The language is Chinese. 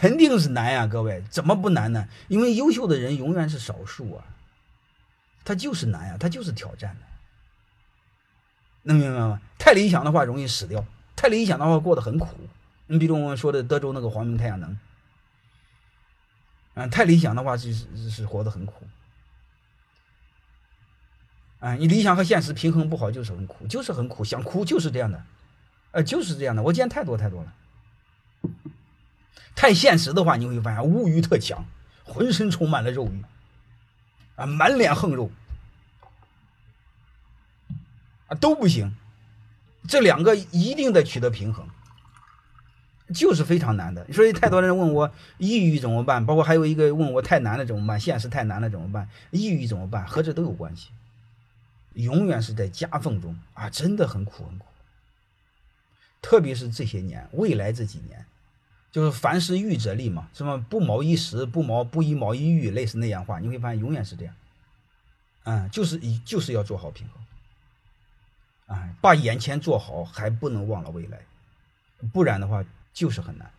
肯定是难呀，各位，怎么不难呢？因为优秀的人永远是少数啊，他就是难呀，他就是挑战的，能明白吗？太理想的话容易死掉，太理想的话过得很苦。你比如我们说的德州那个黄明太阳能，啊，太理想的话是是活得很苦，啊，你理想和现实平衡不好就是很苦，就是很苦，想哭就是这样的，呃，就是这样的，我见太多太多了。太现实的话，你会发现物欲特强，浑身充满了肉欲，啊，满脸横肉，啊，都不行。这两个一定得取得平衡，就是非常难的。所以太多人问我抑郁怎么办，包括还有一个问我太难了怎么办，现实太难了怎么办，抑郁怎么办，和这都有关系。永远是在夹缝中啊，真的很苦很苦。特别是这些年，未来这几年。就是凡事预则立嘛，什么不谋一时，不谋不一谋一遇，类似那样话，你会发现永远是这样，嗯，就是一就是要做好平衡，啊，把眼前做好，还不能忘了未来，不然的话就是很难。